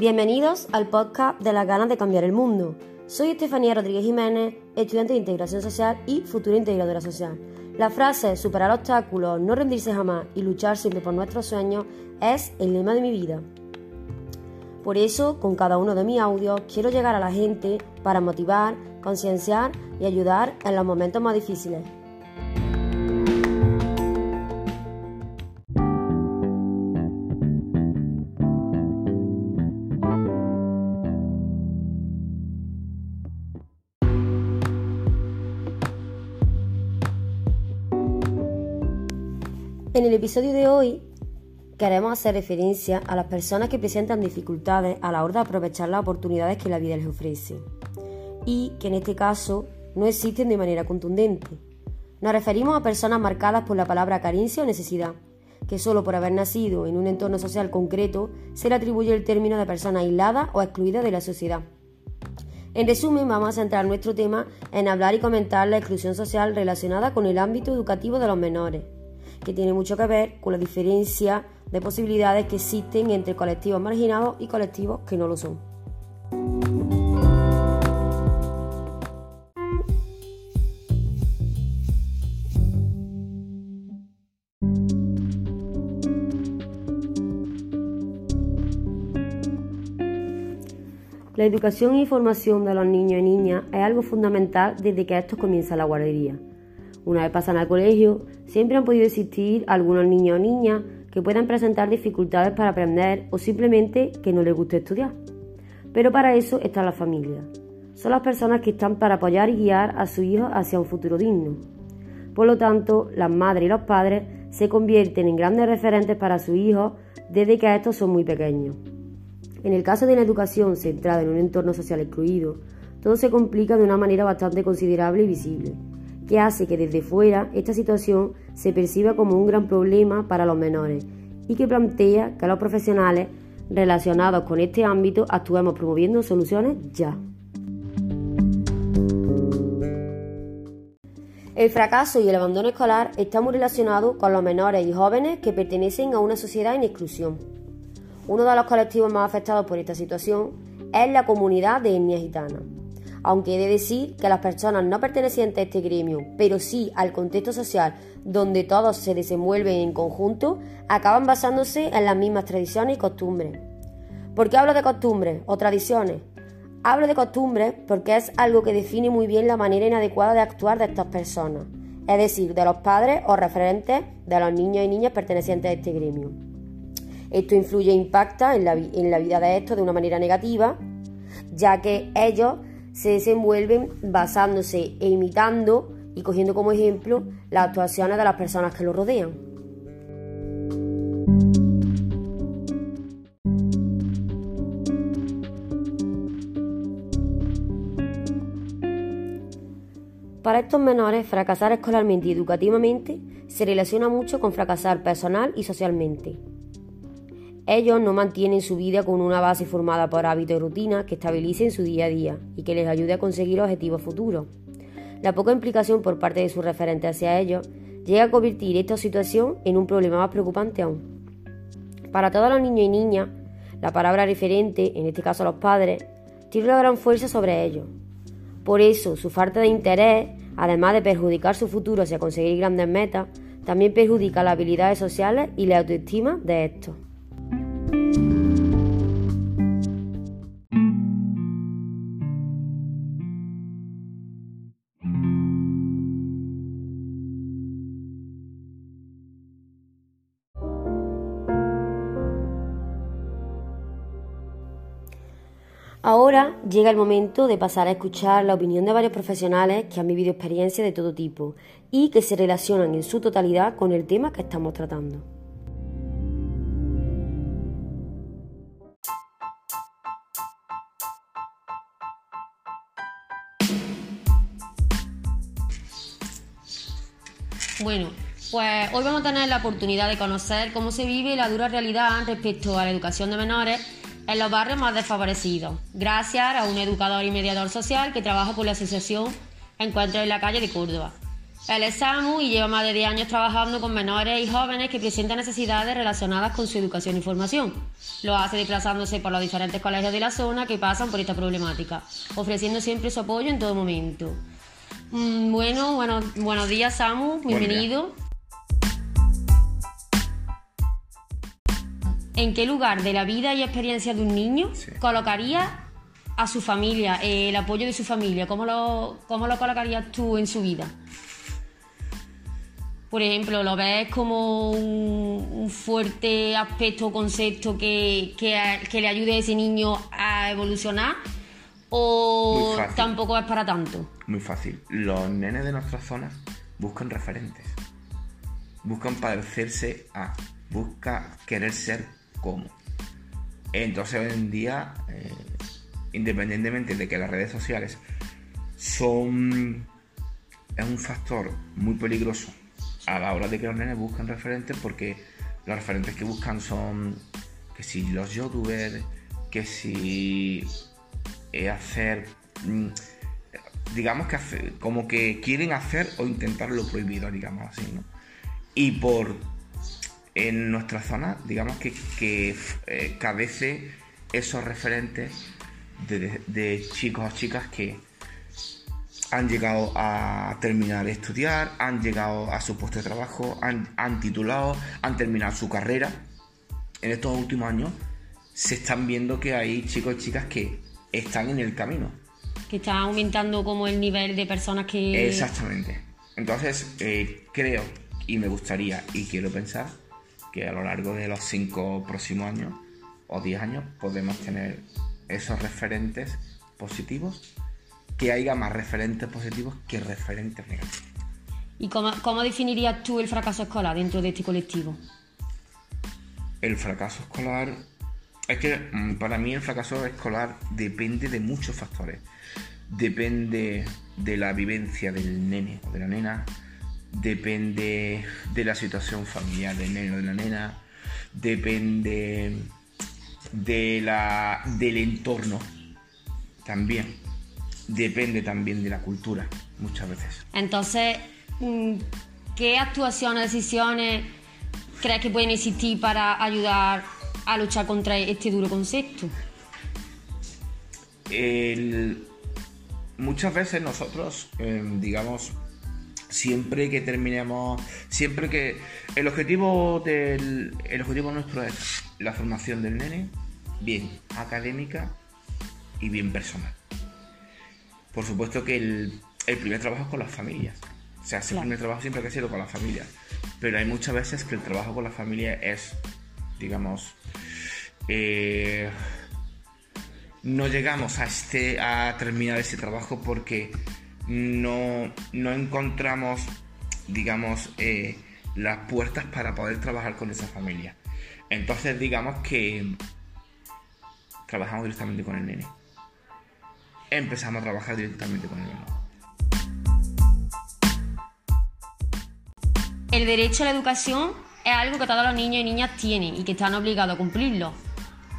Bienvenidos al podcast de las ganas de cambiar el mundo. Soy Estefanía Rodríguez Jiménez, estudiante de Integración Social y futura integradora social. La frase superar obstáculos, no rendirse jamás y luchar siempre por nuestros sueños es el lema de mi vida. Por eso, con cada uno de mis audios, quiero llegar a la gente para motivar, concienciar y ayudar en los momentos más difíciles. En el episodio de hoy queremos hacer referencia a las personas que presentan dificultades a la hora de aprovechar las oportunidades que la vida les ofrece y que en este caso no existen de manera contundente. Nos referimos a personas marcadas por la palabra carencia o necesidad, que solo por haber nacido en un entorno social concreto se le atribuye el término de persona aislada o excluida de la sociedad. En resumen, vamos a centrar nuestro tema en hablar y comentar la exclusión social relacionada con el ámbito educativo de los menores que tiene mucho que ver con la diferencia de posibilidades que existen entre colectivos marginados y colectivos que no lo son. La educación y formación de los niños y niñas es algo fundamental desde que estos comienzan la guardería. Una vez pasan al colegio, siempre han podido existir algunos niños o niñas que puedan presentar dificultades para aprender o simplemente que no les guste estudiar. Pero para eso está la familia. Son las personas que están para apoyar y guiar a su hijo hacia un futuro digno. Por lo tanto, las madres y los padres se convierten en grandes referentes para sus hijos desde que estos son muy pequeños. En el caso de una educación centrada en un entorno social excluido, todo se complica de una manera bastante considerable y visible que hace que desde fuera esta situación se perciba como un gran problema para los menores y que plantea que los profesionales relacionados con este ámbito actuemos promoviendo soluciones ya. El fracaso y el abandono escolar están muy relacionados con los menores y jóvenes que pertenecen a una sociedad en exclusión. Uno de los colectivos más afectados por esta situación es la comunidad de etnia gitana aunque he de decir que las personas no pertenecientes a este gremio, pero sí al contexto social donde todos se desenvuelven en conjunto, acaban basándose en las mismas tradiciones y costumbres. ¿Por qué hablo de costumbres o tradiciones? Hablo de costumbres porque es algo que define muy bien la manera inadecuada de actuar de estas personas, es decir, de los padres o referentes de los niños y niñas pertenecientes a este gremio. Esto influye e impacta en la, en la vida de estos de una manera negativa, ya que ellos se desenvuelven basándose e imitando y cogiendo como ejemplo las actuaciones de las personas que lo rodean. Para estos menores, fracasar escolarmente y educativamente se relaciona mucho con fracasar personal y socialmente. Ellos no mantienen su vida con una base formada por hábitos y rutinas que estabilicen su día a día y que les ayude a conseguir objetivos futuros. La poca implicación por parte de sus referentes hacia ellos llega a convertir esta situación en un problema más preocupante aún. Para todos los niños y niñas, la palabra referente, en este caso los padres, tiene una gran fuerza sobre ellos. Por eso, su falta de interés, además de perjudicar su futuro hacia conseguir grandes metas, también perjudica las habilidades sociales y la autoestima de estos. Ahora llega el momento de pasar a escuchar la opinión de varios profesionales que han vivido experiencias de todo tipo y que se relacionan en su totalidad con el tema que estamos tratando. Pues hoy vamos a tener la oportunidad de conocer cómo se vive la dura realidad respecto a la educación de menores en los barrios más desfavorecidos, gracias a un educador y mediador social que trabaja por la asociación Encuentro en la calle de Córdoba. Él es Samu y lleva más de 10 años trabajando con menores y jóvenes que presentan necesidades relacionadas con su educación y formación. Lo hace desplazándose por los diferentes colegios de la zona que pasan por esta problemática, ofreciendo siempre su apoyo en todo momento. Mm, bueno, bueno, buenos días Samu, bienvenido. ¿En qué lugar de la vida y experiencia de un niño colocaría a su familia, el apoyo de su familia? ¿Cómo lo, cómo lo colocarías tú en su vida? Por ejemplo, ¿lo ves como un, fuerte aspecto o concepto que, que, le ayude a ese niño a evolucionar? ¿O tampoco es para tanto? Muy fácil. Los nenes de nuestras zonas buscan referentes. Buscan parecerse a. Busca querer ser como. Entonces hoy en día, eh, independientemente de que las redes sociales son es un factor muy peligroso a la hora de que los nenes buscan referentes porque los referentes que buscan son que si los youtubers, que si hacer, mm, digamos que como que quieren hacer o intentar lo prohibido, digamos así, ¿no? Y por, en nuestra zona, digamos que, que eh, cabece esos referentes de, de chicos o chicas que han llegado a terminar de estudiar, han llegado a su puesto de trabajo, han, titulado, han terminado su carrera. En estos últimos años se están viendo que hay chicos y chicas que están en el camino. Que está aumentando como el nivel de personas que... Exactamente. Entonces, eh, creo y me gustaría y quiero pensar que a lo largo de los cinco próximos años o diez años podemos tener esos referentes positivos que haya más referentes positivos que referentes negativos. ¿Y cómo, cómo definirías tú el fracaso escolar dentro de este colectivo? El fracaso escolar es que mm, para mí el fracaso escolar depende de muchos factores. Depende de la vivencia del nene o de la nena, depende de la situación familiar del nene o de la nena, depende de la, del entorno también depende también de la cultura, muchas veces. Entonces, mm, ¿qué actuaciones, decisiones crees que pueden existir para ayudar a luchar contra este duro concepto? muchas veces nosotros, em, digamos, siempre que terminemos, siempre que el objetivo del, el objetivo nuestro es la formación del nene, bien académica y bien personal por supuesto que el, primer trabajo es con las familias. O sea, el primer trabajo siempre ha sido con las familias. Pero hay muchas veces que el trabajo con la familia es, digamos, eh, no llegamos a, este, a terminar ese trabajo porque no, encontramos, digamos, eh, las puertas para poder trabajar con esa familia. Entonces, digamos que trabajamos directamente con el nene empezamos a trabajar directamente con el menor. El derecho a la educación es algo que todos los niños y niñas tienen y que están obligados a cumplirlo.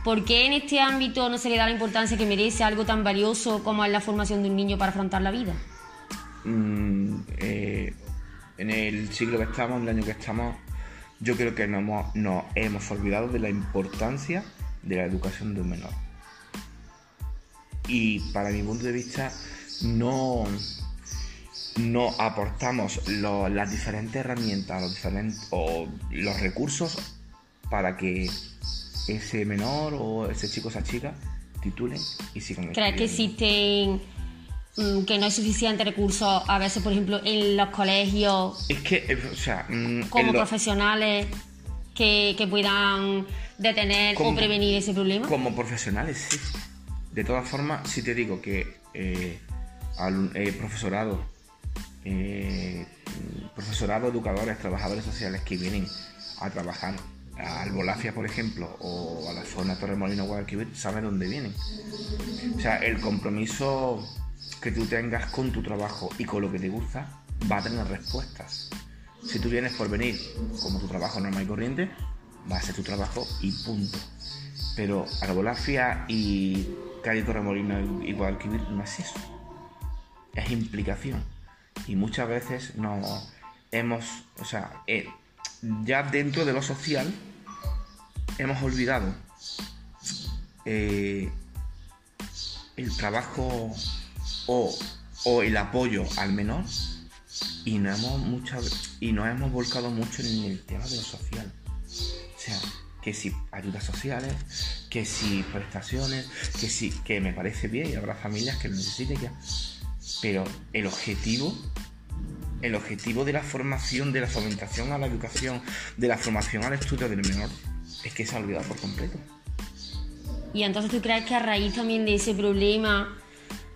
¿Por qué en este ámbito no se le da la importancia que merece algo tan valioso como es la formación de un niño para afrontar la vida? Mm, eh, en el siglo que estamos, en el año que estamos, yo creo que nos hemos olvidado de la importancia de la educación de un menor. Y para mi punto de vista no, no aportamos las diferentes herramientas los diferentes, o los recursos para que ese menor o ese chico o esa chica titulen y sigan ¿Crees que existen que no hay suficiente recursos a veces, por ejemplo, en los colegios? Es que, eh, o sea, mm, como profesionales que, puedan detener o prevenir ese problema. Como profesionales, sí. De todas formas, si te digo que eh, al eh, profesorado, eh, profesorado, educadores, trabajadores sociales que vienen a trabajar al Bolafia, por ejemplo, o a la zona Torremolino Guadalquivir, saben dónde vienen. O sea, el compromiso que tú tengas con tu trabajo y con lo que te gusta va a tener respuestas. Si tú vienes por venir como tu trabajo normal y corriente, va a ser tu trabajo y punto. Pero Arbolafia y calle Torremolino y Guadalquivir no es eso. Es implicación. Y muchas veces no hemos, o sea, eh, ya dentro de lo social, hemos olvidado eh, el trabajo o, o, el apoyo al menor y no hemos y nos hemos volcado mucho en el tema de lo social. O sea, que si ayudas sociales, que si prestaciones, que si que me parece bien y habrá familias que lo necesiten ya. Pero el objetivo el objetivo de la formación, de la fomentación a la educación, de la formación al estudio del menor, es que se ha olvidado por completo. Y entonces tú crees que a raíz también de ese problema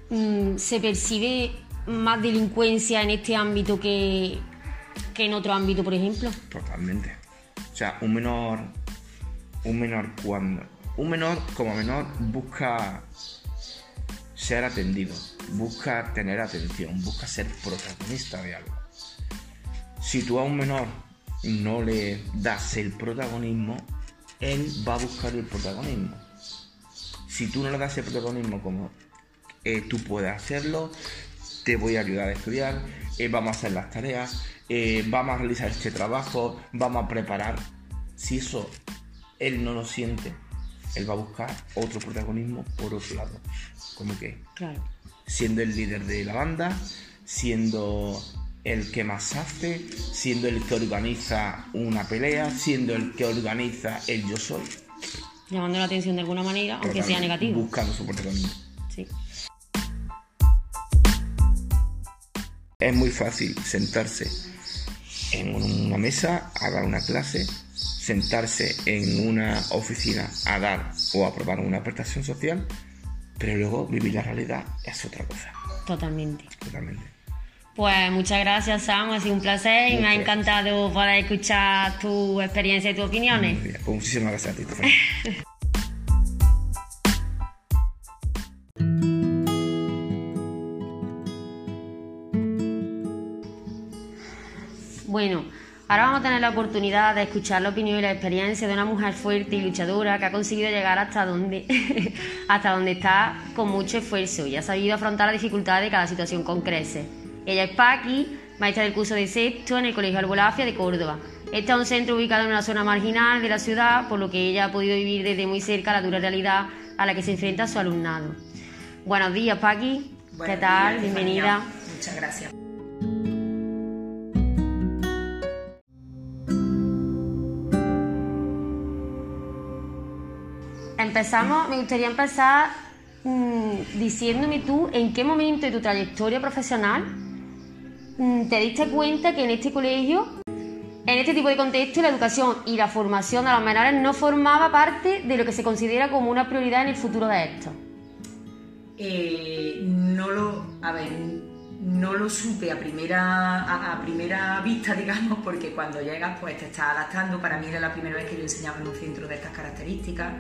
mmm, se percibe más delincuencia en este ámbito que, que en otro ámbito, por ejemplo. Totalmente. O sea, un menor, un menor cuando, un menor como menor busca ser atendido, busca tener atención, busca ser protagonista de algo. Si tú a un menor no le das el protagonismo, él va a buscar el protagonismo. Si tú no le das el protagonismo como eh, tú puedes hacerlo, te voy a ayudar a estudiar, eh, vamos a hacer las tareas, eh, vamos a realizar este trabajo, vamos a preparar. Si eso él no lo siente, él va a buscar otro protagonismo por otro lado. Como que Claro. siendo el líder de la banda, siendo el que más hace, siendo el que organiza una pelea, siendo el que organiza el yo soy. Llamando la atención de alguna manera, aunque sea negativo. Buscando su protagonismo. Sí. Es muy fácil sentarse en una mesa a dar una clase, sentarse en una oficina a dar o aprobar una prestación social, pero luego vivir la realidad es otra cosa. Totalmente. Totalmente. Pues muchas gracias, Sam. Ha sido un placer y me ha encantado poder escuchar tu experiencia y tus opiniones. Pues muchísimas gracias a ti, Bueno, ahora vamos a tener la oportunidad de escuchar la opinión y la experiencia de una mujer fuerte y luchadora que ha conseguido llegar hasta donde, hasta donde está con mucho esfuerzo y ha sabido afrontar las dificultades de cada situación con creces. Ella es Paqui, maestra del curso de sexto en el Colegio Albolafia de Córdoba. Este es un centro ubicado en una zona marginal de la ciudad, por lo que ella ha podido vivir desde muy cerca la dura realidad a la que se enfrenta su alumnado. Buenos días, Paqui. ¿Qué tal? días, Bienvenida. Muchas gracias. Empezamos, me gustaría empezar mm, diciéndome tú en qué momento de tu trayectoria profesional mm, te diste cuenta que en este colegio, en este tipo de contexto, la educación y la formación de los menores no formaba parte de lo que se considera como una prioridad en el futuro de estos. Eh, no lo, a ver, no lo supe a primera, a, a primera vista, digamos, porque cuando llegas pues te estás adaptando. Para mí era la primera vez que yo enseñaba en un centro de estas características.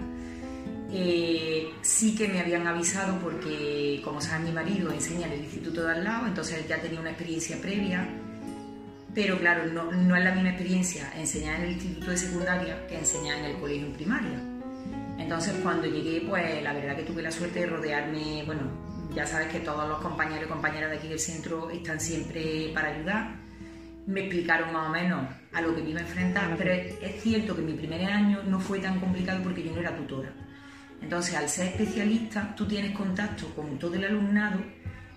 Eh, sí que me habían avisado porque, como sabe mi marido, enseña en el instituto de al lado, entonces ya tenía una experiencia previa. Pero claro, no, no es la misma experiencia enseñar en el instituto de secundaria que enseñar en el colegio en primaria. Entonces cuando llegué, pues la verdad que tuve la suerte de rodearme, bueno, ya sabes que todos los compañeros y compañeras de aquí del centro están siempre para ayudar. Me explicaron más o menos a lo que me iba a enfrentar, pero es cierto que mi primer año no fue tan complicado porque yo no era tutora. Entonces, al ser especialista, tú tienes contacto con todo el alumnado,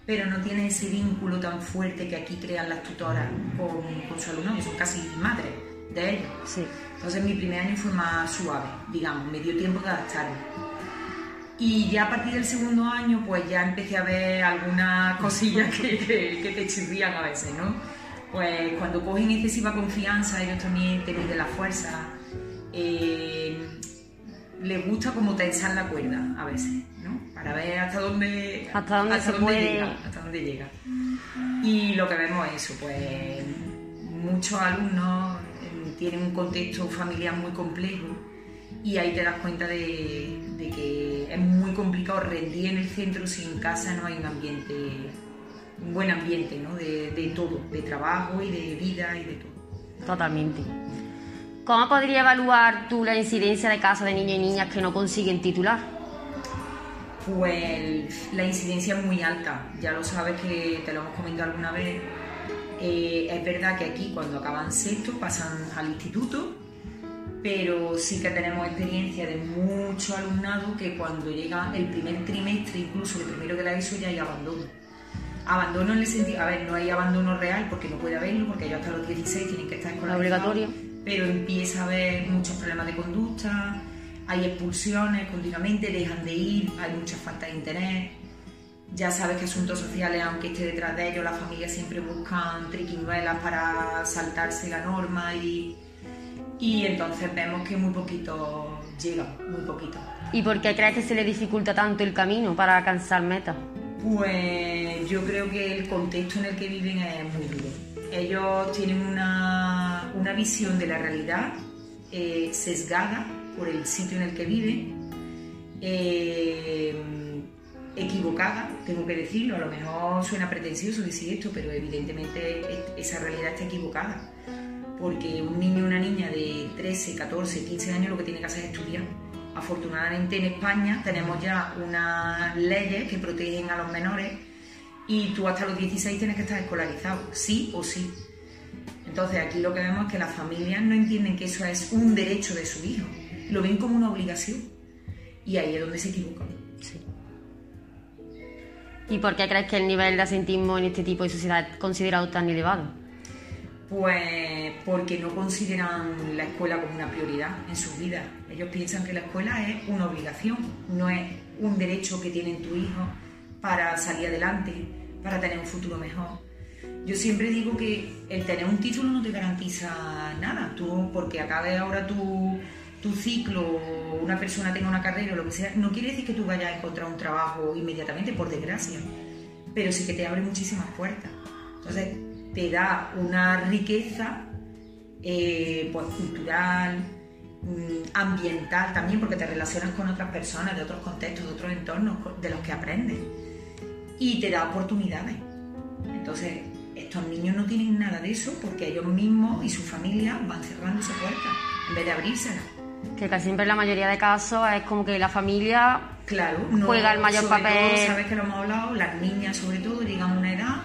pero no tienes ese vínculo tan fuerte que aquí crean las tutoras con, con su alumnado, que son casi madres de ellos. Sí. Entonces mi primer año fue más suave, digamos, me dio tiempo de adaptarme. Y ya a partir del segundo año, pues ya empecé a ver algunas cosillas que, que, que te chirrían a veces, ¿no? Pues cuando cogen excesiva confianza, ellos también te miden la fuerza. eh, les gusta como tensar la cuerda a veces, ¿no? Para ver hasta dónde, Hasta dónde puede- llega, hasta dónde llega. Y lo que vemos es eso, pues muchos alumnos eh, tienen un contexto familiar muy complejo y ahí te das cuenta de, de que es muy complicado rendir en el centro si en casa no hay un ambiente, un buen ambiente, ¿no? De, de todo, de trabajo y de vida y de todo. Totalmente. ¿Cómo podría evaluar tú la incidencia de casos de niños y niñas que no consiguen titular? Pues la incidencia es muy alta, ya lo sabes que te lo hemos comentado alguna vez, eh, es verdad que aquí cuando acaban sexto pasan al instituto, pero sí que tenemos experiencia de mucho alumnado que cuando llega el primer trimestre, incluso el primero de la ESO, ya hay abandono. Abandono en el sentido, a ver, no hay abandono real porque no puede haberlo, porque ellos hasta los 16 tienen que estar escolarizados. Obligatorio. Pero empieza a haber muchos problemas de conducta, hay expulsiones continuamente, dejan de ir, hay mucha falta de interés. Ya sabes que asuntos sociales, aunque esté detrás de ellos, las familias siempre buscan triquiñuelas para saltarse la norma y, y entonces vemos que muy poquito llegan, muy poquito. ¿Y por qué crees que se le dificulta tanto el camino para alcanzar metas? Pues yo creo que el contexto en el que viven es muy duro. Ellos tienen una, una visión de la realidad eh, sesgada por el sitio en el que viven, eh, equivocada, tengo que decirlo, a lo mejor suena pretencioso decir esto, pero evidentemente esa realidad está equivocada, porque un niño o una niña de 13, 14, 15 años lo que tiene que hacer es estudiar. Afortunadamente en España tenemos ya unas leyes que protegen a los menores y tú hasta los 16 tienes que estar escolarizado, sí o sí. Entonces aquí lo que vemos es que las familias no entienden que eso es un derecho de su hijo, lo ven como una obligación y ahí es donde se equivocan. Sí. ¿Y por qué crees que el nivel de asentismo en este tipo de sociedad es considerado tan elevado? Pues porque no consideran la escuela como una prioridad en sus vidas. Ellos piensan que la escuela es una obligación, no es un derecho que tienen tu hijo para salir adelante, para tener un futuro mejor. Yo siempre digo que el tener un título no te garantiza nada. Tú, porque acabe ahora tu, tu ciclo, una persona tenga una carrera o lo que sea, no quiere decir que tú vayas a encontrar un trabajo inmediatamente, por desgracia, pero sí que te abre muchísimas puertas. Entonces, te da una riqueza eh, pues, cultural, mm, ambiental también, porque te relacionas con otras personas de otros contextos, de otros entornos de los que aprendes. Y te da oportunidades. Entonces, estos niños no tienen nada de eso porque ellos mismos y su familia van cerrando esa puerta en vez de abrírsela. Que casi siempre en la mayoría de casos es como que la familia Claro, juega el mayor sobre papel. todo, sabes que lo hemos hablado, las niñas sobre todo llegan a una edad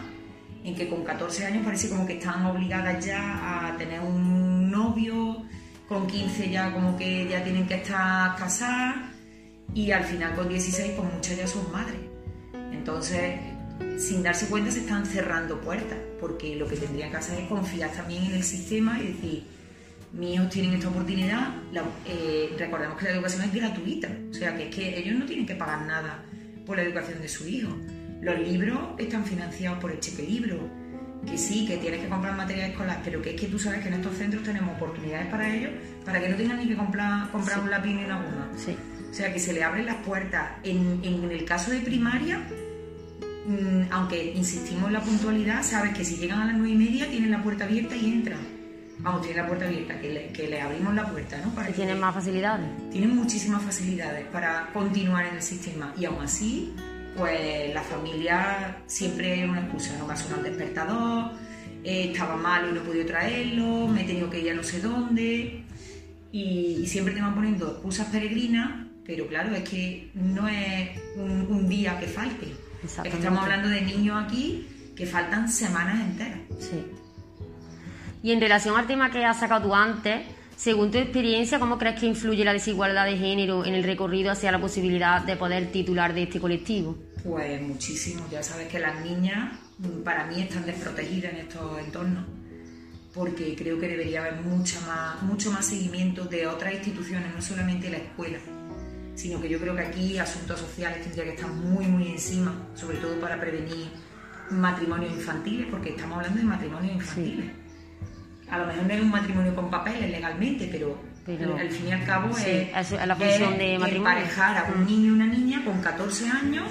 en que con 14 años parece como que están obligadas ya a tener un novio, con 15 ya como que ya tienen que estar casadas y al final con 16 pues muchas ya son madres. Entonces, sin darse cuenta se están cerrando puertas, porque lo que tendrían que hacer es confiar también en el sistema y decir, mis hijos tienen esta oportunidad, la- eh, recordemos que la educación es gratuita, o sea que es que ellos no tienen que pagar nada por la educación de su hijo. Los libros están financiados por el cheque libro, que sí, que tienes que comprar material escolar, pero que es que tú sabes que en estos centros tenemos oportunidades para ellos, para que no tengan ni que comprar, comprar un lápiz ni una goma. Sí. O sea, que se le abren las puertas. En, en el caso de primaria, aunque insistimos en la puntualidad, sabes que si llegan a las nueve y media tienen la puerta abierta y entran. Vamos, tienen la puerta abierta, que le, que le abrimos la puerta, ¿no? Para Y que- tienen más facilidades. tienen muchísimas facilidades para continuar en el sistema y aún así, pues la familia siempre es una excusa, no me ha sonado el despertador, eh, estaba malo y no he podido traerlo, me he tenido que ir a no sé dónde y, y siempre te van poniendo excusas peregrinas, pero claro, es que no es un, un día que falte, Exactamente. estamos hablando de niños aquí que faltan semanas enteras. Sí. Y en relación al tema que has sacado tú antes, según tu experiencia, ¿cómo crees que influye la desigualdad de género en el recorrido hacia la posibilidad de poder titular de este colectivo? Pues muchísimo, ya sabes que las niñas mm, para mí están desprotegidas en estos entornos, porque creo que debería haber mucha más, mucho más seguimiento de otras instituciones, no solamente la escuela, sino que yo creo que aquí asuntos sociales tendría que estar muy, muy encima, sobre todo para prevenir matrimonios infantiles, porque estamos hablando de matrimonios infantiles. A lo mejor no es un matrimonio con papeles legalmente, pero, Pero- al fin y al cabo Sí, es, la función de matrimonio. emparejar a un niño y una niña con 14 años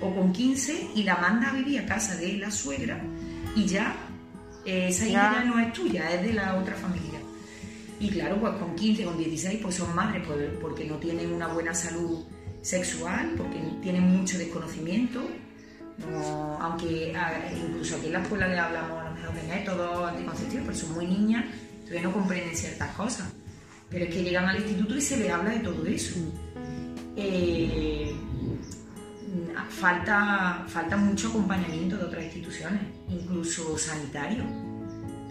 o con 15 y la manda a vivir a casa de la suegra y ya eh, esa Ya. ya no es tuya, es de la otra familia. Y claro, pues con 15, con 16, pues son madres pues, porque no tienen una buena salud sexual, porque tienen mucho desconocimiento. No, aunque incluso aquí en la escuela le hablamos a lo mejor de métodos anticonceptivos, pero son muy niñas, todavía no comprenden ciertas cosas. Pero es que llegan al instituto y se les habla de todo eso. Eh, falta, falta mucho acompañamiento de otras instituciones, incluso sanitario,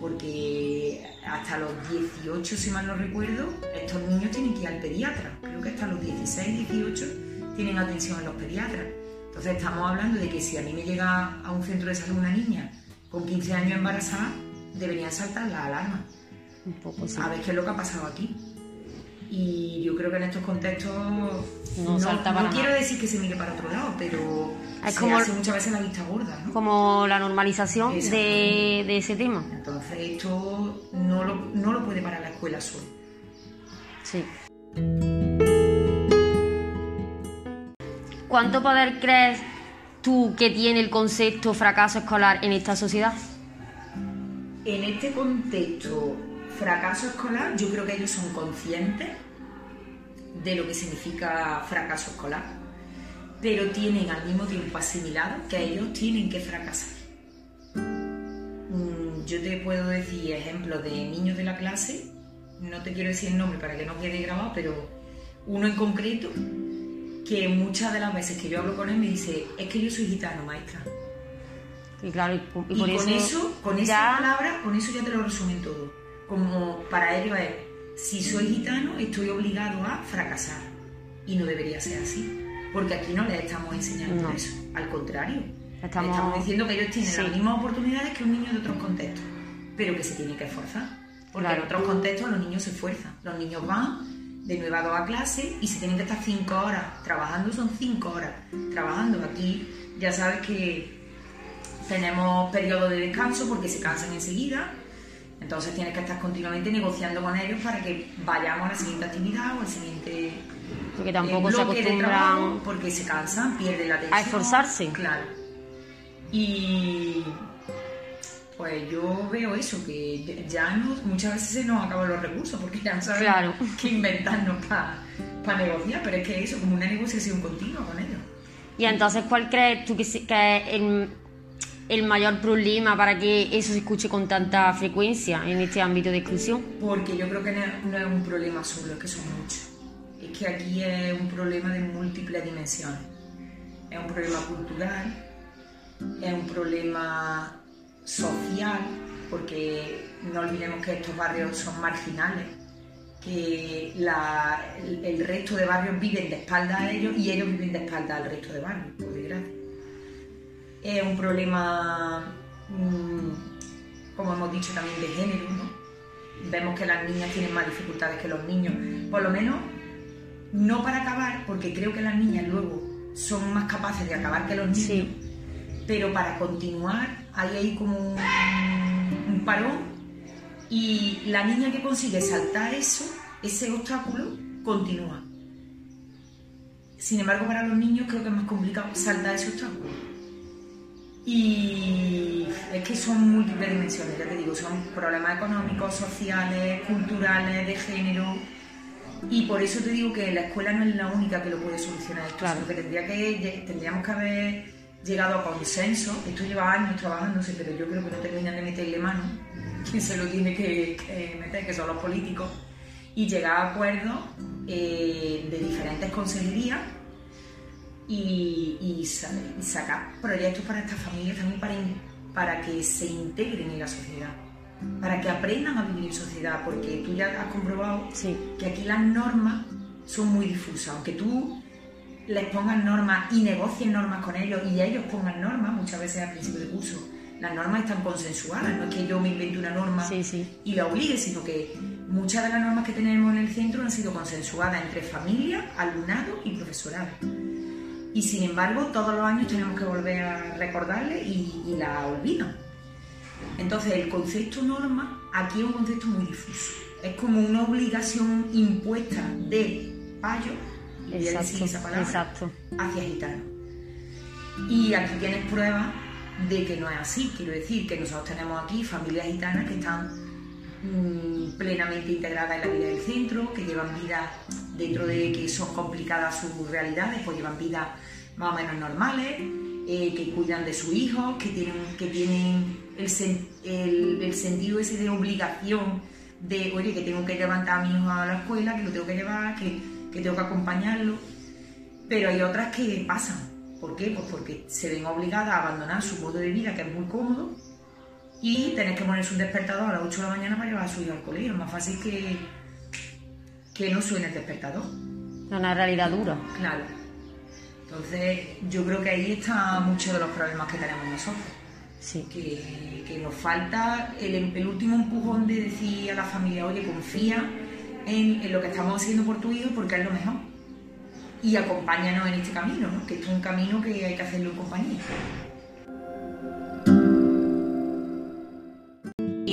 porque hasta los 18, si mal no recuerdo, estos niños tienen que ir al pediatra. Creo que hasta los 16, 18 tienen atención en los pediatras. Entonces estamos hablando de que si a mí me llega a un centro de salud una niña con 15 años embarazada, deberían saltar las alarmas. Un poco, sí. A ver qué es lo que ha pasado aquí. Y yo creo que en estos contextos No quiero decir que se mire para otro lado, pero Es se como- hace muchas veces la vista gorda, ¿no? Como la normalización de, de ese tema. Entonces esto no lo, no lo puede parar la escuela sola. Sí. ¿Cuánto poder crees tú que tiene el concepto fracaso escolar en esta sociedad? En este contexto, fracaso escolar, yo creo que ellos son conscientes de lo que significa fracaso escolar, pero tienen al mismo tiempo asimilado que ellos tienen que fracasar. Mm, Yo te puedo decir ejemplos de niños de la clase, no te quiero decir el nombre para que no quede grabado, pero uno en concreto que muchas de las veces que yo hablo con él me dice, es que yo soy gitano, maestra. Y claro, y, y Y, por con eso, con esa ya- palabra, con eso ya te lo resumen todo. Como para ellos es, si soy gitano, estoy obligado a fracasar. Y no debería ser así. Porque aquí no les estamos enseñando No. eso. Al contrario. Estamos- Les estamos diciendo que ellos tienen Sí. las mismas oportunidades que un niño de otros contextos. Pero que se tiene que esforzar. Porque Claro. en otros contextos los niños se esfuerzan. Los niños van de 9 a 2 a clase y se tienen que estar 5 horas trabajando, son 5 horas trabajando. Aquí ya sabes que tenemos periodo de descanso porque se cansan enseguida. Entonces tienes que estar continuamente negociando con ellos para que vayamos a la siguiente actividad o al siguiente Porque eh, tampoco se de trabajo, acostumbran porque se cansan, pierden la atención. a esforzarse. Claro. Y pues yo veo eso, que ya no, muchas veces se nos acaban los recursos porque ya no sabemos Claro. qué inventarnos para negociar, pero es que eso, como una negociación continua con ellos. Y entonces, ¿cuál crees tú que, se- que es el, el mayor problema para que eso se escuche con tanta frecuencia en este ámbito de exclusión? Porque yo creo que no es- un problema solo, es que son muchos. Es que aquí es un problema de múltiples dimensiones. Es un problema cultural, es un problema social, porque no olvidemos que estos barrios son marginales, que el resto de barrios viven de espalda a ellos y ellos viven de espalda al resto de barrios, por desgracia. Es un problema, mm, como hemos dicho, también de género, ¿no? vemos que las niñas tienen más dificultades que los niños. Por lo menos, no para acabar, porque creo que las niñas luego son más capaces de acabar que los niños, Sí. pero para continuar hay ahí como un, un parón y la niña que consigue saltar eso, ese obstáculo, continúa. Sin embargo, para los niños creo que es más complicado saltar ese obstáculo. Y es que son múltiples dimensiones, ya te digo, son problemas económicos, sociales, culturales, de género. Y por eso te digo que la escuela no es la única que lo puede solucionar esto, Claro. sino que, tendría que tendríamos que haber llegado a consenso. Esto lleva años trabajándose, pero yo creo que no terminan de meterle mano. Quien se lo tiene que, que meter, que son los políticos, y llegar a acuerdos eh, de diferentes consejerías y, y sa- y sacar proyectos para estas familias también para, para que se integren en la sociedad, para que aprendan a vivir en sociedad, porque tú ya has comprobado Sí. que aquí las normas son muy difusas, aunque tú les pongas normas y negocies normas con ellos y ellos pongan normas, muchas veces al principio de curso, las normas están consensuadas, no es que yo me invente una norma Sí, sí. y la obligue, sino que muchas de las normas que tenemos en el centro han sido consensuadas entre familia, alumnado y profesorado. Y sin embargo, todos los años tenemos que volver a recordarle y, y la olvidan. Entonces, el concepto norma aquí es un concepto muy difuso. Es como una obligación impuesta de payo, y voy a decir Exacto. esa palabra, Exacto. hacia gitanos. Y aquí tienes pruebas de que no es así. Quiero decir que nosotros tenemos aquí familias gitanas que están mm, plenamente integradas en la vida del centro, que llevan vidas dentro de que son complicadas sus realidades, pues llevan vidas más o menos normales, eh, que cuidan de sus hijos, que tienen, que tienen el, el- sentido ese de obligación de, oye, que tengo que levantar a mi hijo a la escuela, que lo tengo que llevar, que, que tengo que acompañarlo pero hay otras que pasan, ¿Por qué? Pues porque se ven obligadas a abandonar su modo de vida, que es muy cómodo, y tener que ponerse un despertador a las 8 de la mañana para llevar a su hijo al colegio. Es más fácil que, que no suene el despertador. Una realidad dura. Claro. Entonces, yo creo que ahí está mucho de los problemas que tenemos nosotros. Sí. Que, que nos falta el, el último empujón de decir a la familia, oye, confía en, en lo que estamos haciendo por tu hijo porque es lo mejor. Y acompáñanos en este camino, ¿no? que esto es un camino que hay que hacerlo en compañía.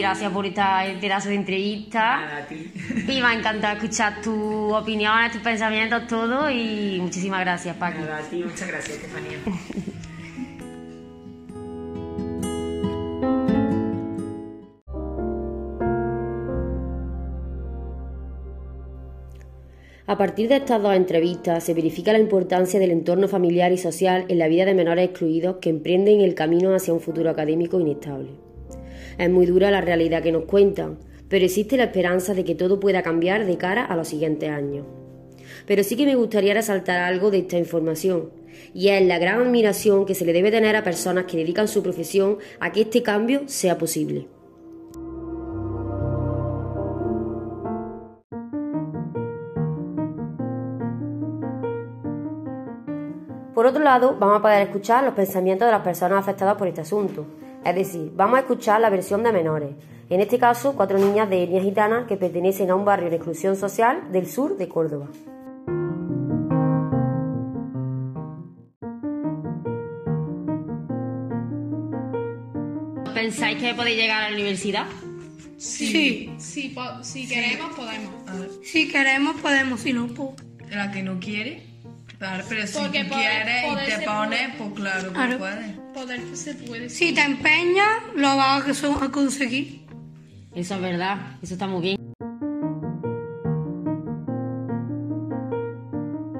Gracias por esta pedazo de entrevista. Nada, a ti. Y me ha encantado escuchar tus opiniones, tus pensamientos, todo. Y muchísimas gracias, Paqui. Nada, a ti. Muchas gracias, Estefanía. A partir de estas dos entrevistas se verifica la importancia del entorno familiar y social en la vida de menores excluidos que emprenden el camino hacia un futuro académico inestable. Es muy dura la realidad que nos cuentan, pero existe la esperanza de que todo pueda cambiar de cara a los siguientes años. Pero sí que me gustaría resaltar algo de esta información, y es la gran admiración que se le debe tener a personas que dedican su profesión a que este cambio sea posible. Por otro lado, vamos a poder escuchar los pensamientos de las personas afectadas por este asunto. Es decir, vamos a escuchar la versión de menores. En este caso, cuatro niñas de etnia gitana que pertenecen a un barrio de exclusión social del sur de Córdoba. ¿Pensáis que podéis llegar a la universidad? Sí, Sí, po- si queremos, podemos. si queremos podemos, si no, pues... La que no quiere, claro, pero si Porque tú poder- quieres poder y te pones, puede. pues claro que Claro. puedes. Poder se puede. Si te empeñas, lo vas a conseguir. Eso es verdad, eso está muy bien.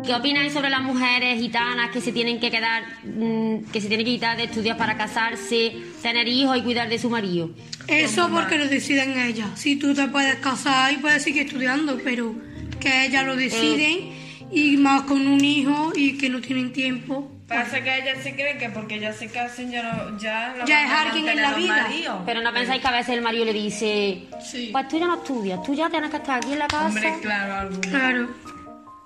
¿Qué opináis sobre las mujeres gitanas que se tienen que quedar, mm, que se tienen que quitar de estudiar para casarse, tener hijos y cuidar de su marido? Eso porque lo deciden ellas. Si tú te puedes casar y puedes seguir estudiando, pero que ellas lo deciden y más con un hijo y que no tienen tiempo. Pasa que ellas se creen que porque ellas se casen ya, no, ya, lo Ya van es a alguien en la vida. maridos. Pero no pensáis que a veces el marido le dice, Sí. pues tú ya no estudias, tú ya tienes que estar aquí en la casa. Hombre, claro, alguno. Claro.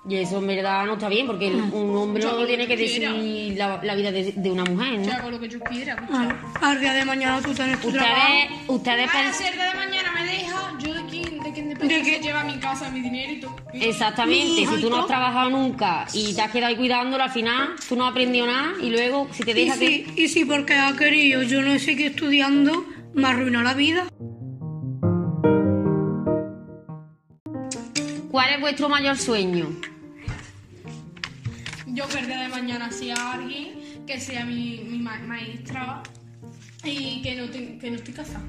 Y eso en verdad no está bien, porque un hombre Yo no tiene que decidir la, la vida de, de una mujer, Yo ¿no? hago lo que yo quiera. Claro. Al día de mañana tú tienes tu trabajo. Ustedes, ustedes de quién depende ¿De qué? que lleva mi casa, mi dinero y todo. Exactamente, si y tú no has trabajado nunca y te has quedado ahí cuidándolo, al final tú no has aprendido nada y luego si te Y deja que... si, y si porque ha querido yo no seguir estudiando, me arruina la vida. ¿Cuál es vuestro mayor sueño? Yo ver de mañana si a alguien que sea mi, mi ma- maestra y que no, te- que no esté casada,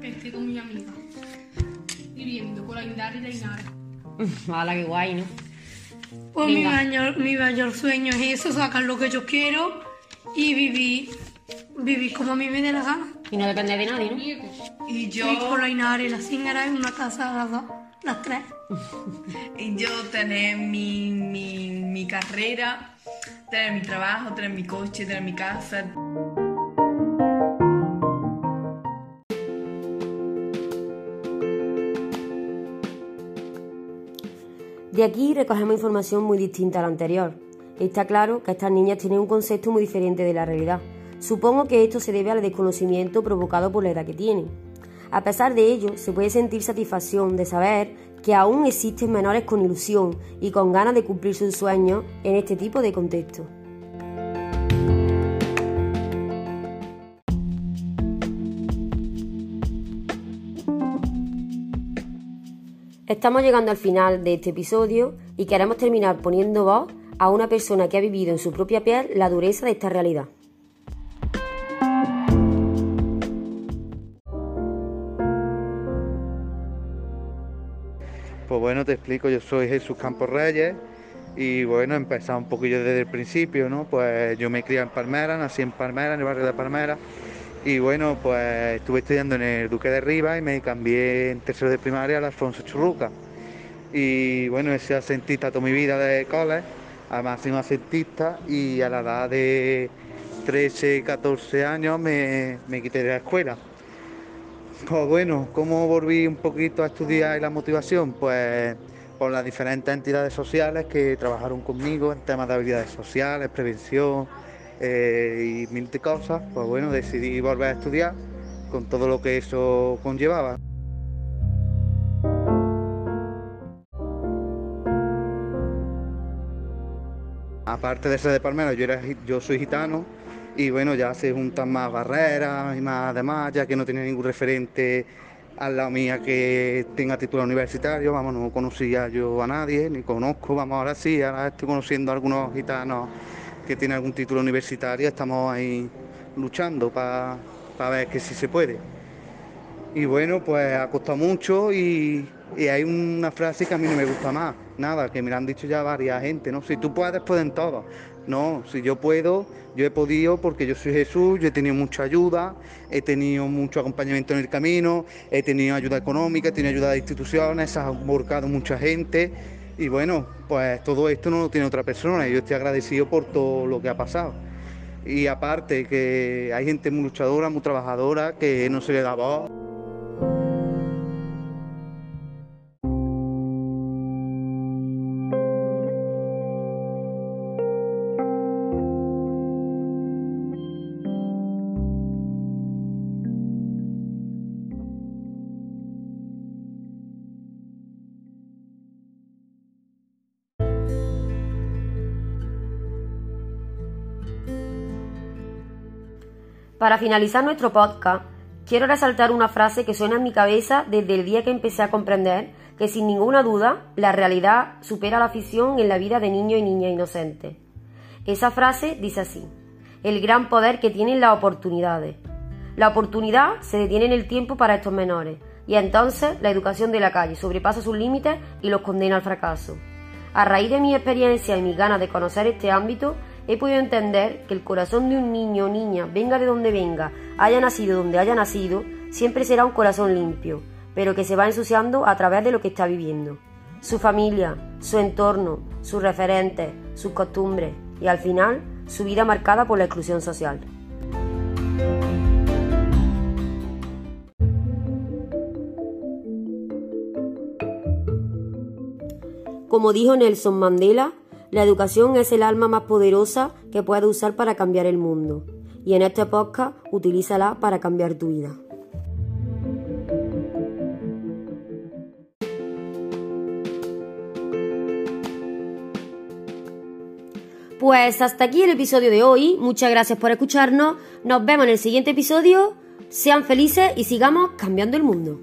que esté con mi amiga, viviendo con la Indara y la Inara. Hala, qué guay, ¿no? Pues mi mayor, mi mayor sueño es eso, sacar lo que yo quiero y vivir, vivir como a mí me dé la gana. Y no depende de nadie, ¿no? Y yo, Y con la Inara y la Zingara en una casa las dos, las tres. y yo tener mi, mi, mi carrera, tener mi trabajo, tener mi coche, tener mi casa. De aquí recogemos información muy distinta a la anterior. Está claro que estas niñas tienen un concepto muy diferente de la realidad. Supongo que esto se debe al desconocimiento provocado por la edad que tienen. A pesar de ello, se puede sentir satisfacción de saber que aún existen menores con ilusión y con ganas de cumplir sus sueños en este tipo de contexto. Estamos llegando al final de este episodio y queremos terminar poniendo voz a una persona que ha vivido en su propia piel la dureza de esta realidad. Pues bueno, te explico, yo soy Jesús Campos Reyes y bueno, he empezado un poquillo desde el principio, ¿no? Pues yo me crié en Palmera, nací en Palmera, en el barrio de Palmera y bueno, pues estuve estudiando en el Duque de Rivas y me cambié en tercero de primaria al Alfonso Churruca. Y bueno, ese asentista toda mi vida de cole Además soy asentista y a la edad de 13, 14 años me, me quité de la escuela. Pues bueno, ¿cómo volví un poquito a estudiar y la motivación? Pues por las diferentes entidades sociales que trabajaron conmigo en temas de habilidades sociales, prevención eh, y mil de cosas. Pues bueno, decidí volver a estudiar con todo lo que eso conllevaba. Aparte de ser de Palmera, yo, era, yo soy gitano y bueno, ya se juntan más barreras y más además, ya que no tenía ningún referente al lado mía que tenga título universitario, vamos, no conocía yo a nadie, ni conozco, vamos, ahora sí, ahora estoy conociendo a algunos gitanos que tienen algún título universitario, estamos ahí luchando para ver que sí se puede. Y bueno, pues ha costado mucho y, y hay una frase que a mí no me gusta más, nada, que me la han dicho ya varias gente, ¿no? Si tú puedes, pueden todos. No, si yo puedo, yo he podido porque yo soy Jesús, yo he tenido mucha ayuda, he tenido mucho acompañamiento en el camino, he tenido ayuda económica, he tenido ayuda de instituciones, se ha emborcado mucha gente y bueno, pues todo esto no lo tiene otra persona yo estoy agradecido por todo lo que ha pasado. Y aparte que hay gente muy luchadora, muy trabajadora, que no se le da voz. Para finalizar nuestro podcast, quiero resaltar una frase que suena en mi cabeza desde el día que empecé a comprender que sin ninguna duda la realidad supera la ficción en la vida de niños y niñas inocentes. Esa frase dice así, el gran poder que tienen las oportunidades. La oportunidad se detiene en el tiempo para estos menores y entonces la educación de la calle sobrepasa sus límites y los condena al fracaso. A raíz de mi experiencia y mis ganas de conocer este ámbito, he podido entender que el corazón de un niño o niña, venga de donde venga, haya nacido donde haya nacido, siempre será un corazón limpio, pero que se va ensuciando a través de lo que está viviendo. Su familia, su entorno, sus referentes, sus costumbres y al final su vida marcada por la exclusión social. Como dijo Nelson Mandela, la educación es el alma más poderosa que puedes usar para cambiar el mundo. Y en este podcast, utilízala para cambiar tu vida. Pues hasta aquí el episodio de hoy. Muchas gracias por escucharnos. Nos vemos en el siguiente episodio. Sean felices y sigamos cambiando el mundo.